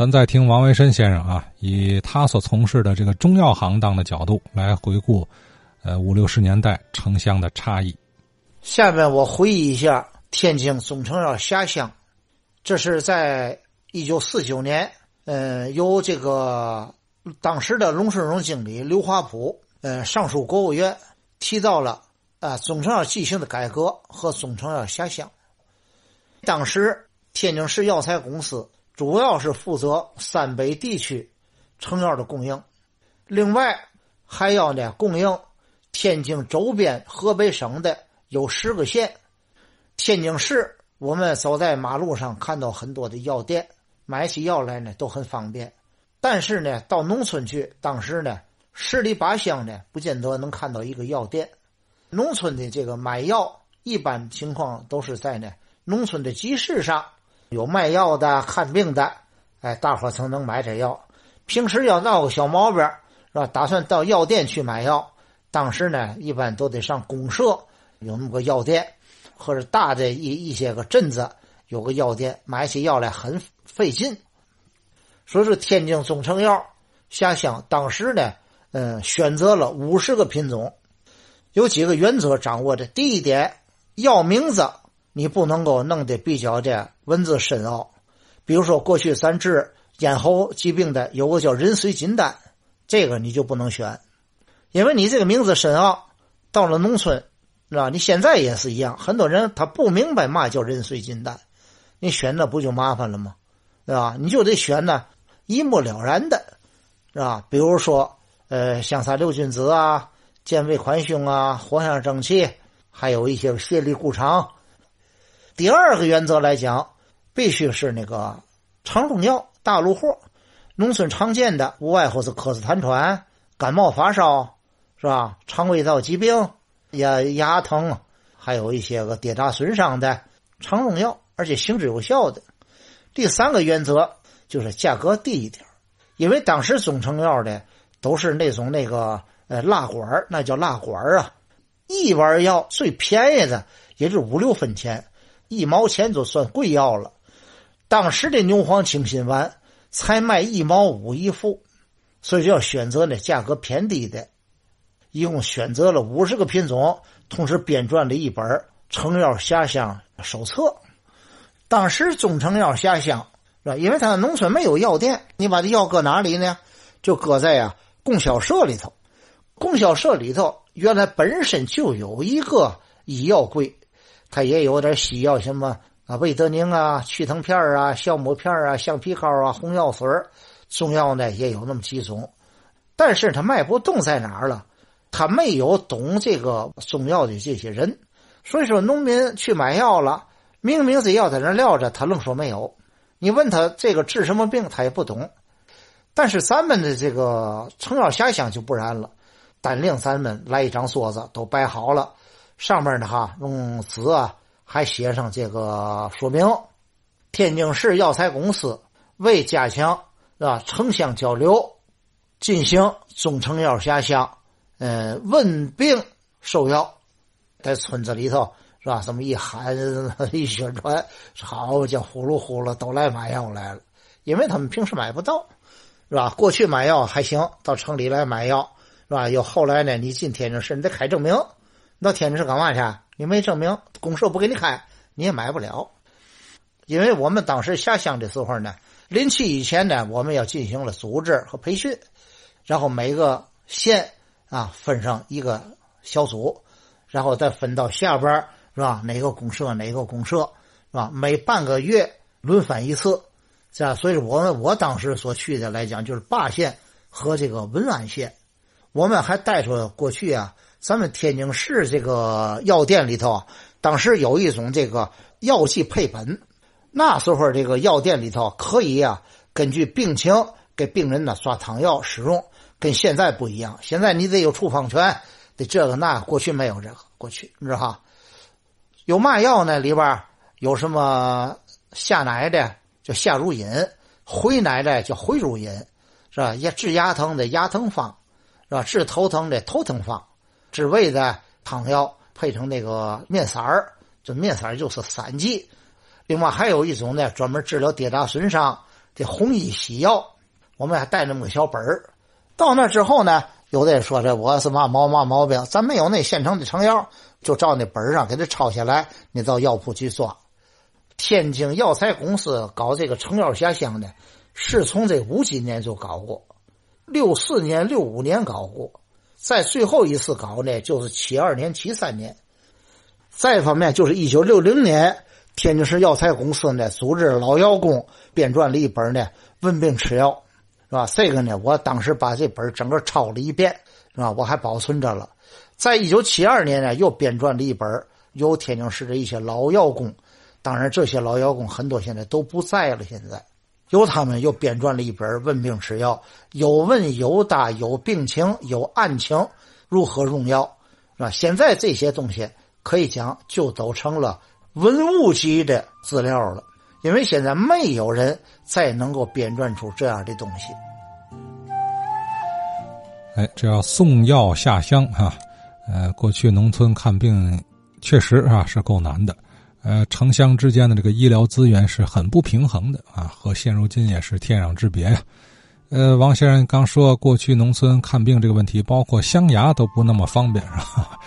咱再听王维申先生啊，以他所从事的这个中药行当的角度来回顾，呃五六十年代城乡的差异。下面我回忆一下天津总成药下乡，这是在一九四九年，呃，由这个当时的龙顺荣经理刘华普，呃，上书国务院，提到了啊总成药进行的改革和总成药下乡。当时天津市药材公司。主要是负责三北地区成药的供应，另外还要呢供应天津周边河北省的有十个县。天津市我们走在马路上看到很多的药店，买起药来呢都很方便。但是呢，到农村去，当时呢十里八乡呢不见得能看到一个药店。农村的这个买药，一般情况都是在呢农村的集市上。有卖药的、看病的，哎，大伙才能买这药。平时要闹个小毛病，是吧？打算到药店去买药，当时呢，一般都得上公社有那么个药店，或者大的一一些个镇子有个药店，买起药来很费劲。说是天津总成药下乡，当时呢，嗯，选择了五十个品种，有几个原则掌握的。第一点，药名字。你不能够弄得比较的文字深奥，比如说过去咱治咽喉疾病的有个叫人水金丹，这个你就不能选，因为你这个名字深奥，到了农村，是吧？你现在也是一样，很多人他不明白嘛叫人水金丹，你选那不就麻烦了吗？对吧？你就得选呢一目了然的，是吧？比如说，呃，香砂六君子啊，健胃宽胸啊，活血正气，还有一些泻痢固肠。第二个原则来讲，必须是那个常用药、大路货。农村常见的无外乎是咳嗽痰喘、感冒发烧，是吧？肠胃道疾病、牙牙疼，还有一些个跌打损伤的常用药，而且行之有效的。第三个原则就是价格低一点，因为当时中成药的都是那种那个呃蜡管那叫蜡管啊，一丸药最便宜的也就五六分钱。一毛钱就算贵药了，当时的牛黄清心丸才卖一毛五一副，所以就要选择那价格偏低的。一共选择了五十个品种，同时编撰了一本《成药下乡手册》。当时中成药下乡是吧？因为他农村没有药店，你把这药搁哪里呢？就搁在呀供销社里头。供销社里头原来本身就有一个医药柜。他也有点西药，什么啊，维德宁啊，去疼片啊，酵母片啊，橡皮膏啊，红药水中药呢也有那么几种，但是他卖不动在哪儿了？他没有懂这个中药的这些人，所以说农民去买药了，明明这药在那撂着，他愣说没有。你问他这个治什么病，他也不懂。但是咱们的这个成药下乡就不然了，单令咱们来一张桌子都摆好了。上面呢，哈，用纸啊，还写上这个说明：天津市药材公司为加强是吧城乡交流，进行中成药下乡，嗯，问病售药，在村子里头是吧？这么一喊一宣传，好家伙，呼噜呼噜都来买药来了，因为他们平时买不到，是吧？过去买药还行，到城里来买药，是吧？又后来呢，你进天津市，你得开证明。到天津市干嘛去？你没证明，公社不给你开，你也买不了。因为我们当时下乡的时候呢，临期以前呢，我们要进行了组织和培训，然后每个县啊分上一个小组，然后再分到下边是吧？哪个公社哪个公社是吧？每半个月轮番一次，是吧？所以我们我当时所去的来讲，就是霸县和这个文安县，我们还带出过去啊。咱们天津市这个药店里头，当时有一种这个药剂配本，那时候这个药店里头可以啊，根据病情给病人呢刷汤药使用，跟现在不一样。现在你得有处方权，得这个那，过去没有这个，过去你知道哈？有嘛药呢？里边有什么下奶的叫下乳饮，回奶的叫回乳饮，是吧？也治牙疼的牙疼方，是吧？治头疼的头疼方。治胃的汤药配成那个面色儿，这面色儿就是散剂。另外还有一种呢，专门治疗跌打损伤的这红衣洗药，我们还带那么个小本儿。到那之后呢，有的人说这我是嘛毛嘛毛病，咱没有那现成的成药，就照那本上给他抄下来，你到药铺去抓。天津药材公司搞这个成药下乡呢，是从这五几年就搞过，六四年、六五年搞过，在最后一次搞呢，就是七二年、七三年。再一方面，就是一九六零年，天津市药材公司呢组织老药工编撰了一本呢《问病吃药》，是吧？这个呢，我当时把这本整个抄了一遍，是吧？我还保存着了。在一九七二年呢，又编撰了一本由天津市的一些老药工。当然，这些老药工很多现在都不在了。现在，由他们又编撰了一本《问病吃药》，有问有答，有病情，有案情，如何用药，是吧？现在这些东西可以讲就都成了文物级的资料了，因为现在没有人再能够编撰出这样的东西。哎，这要送药下乡啊！呃，过去农村看病确实啊是够难的。呃，城乡之间的这个医疗资源是很不平衡的啊，和现如今也是天壤之别呀。呃，王先生刚说过去农村看病这个问题，包括镶牙都不那么方便，是吧？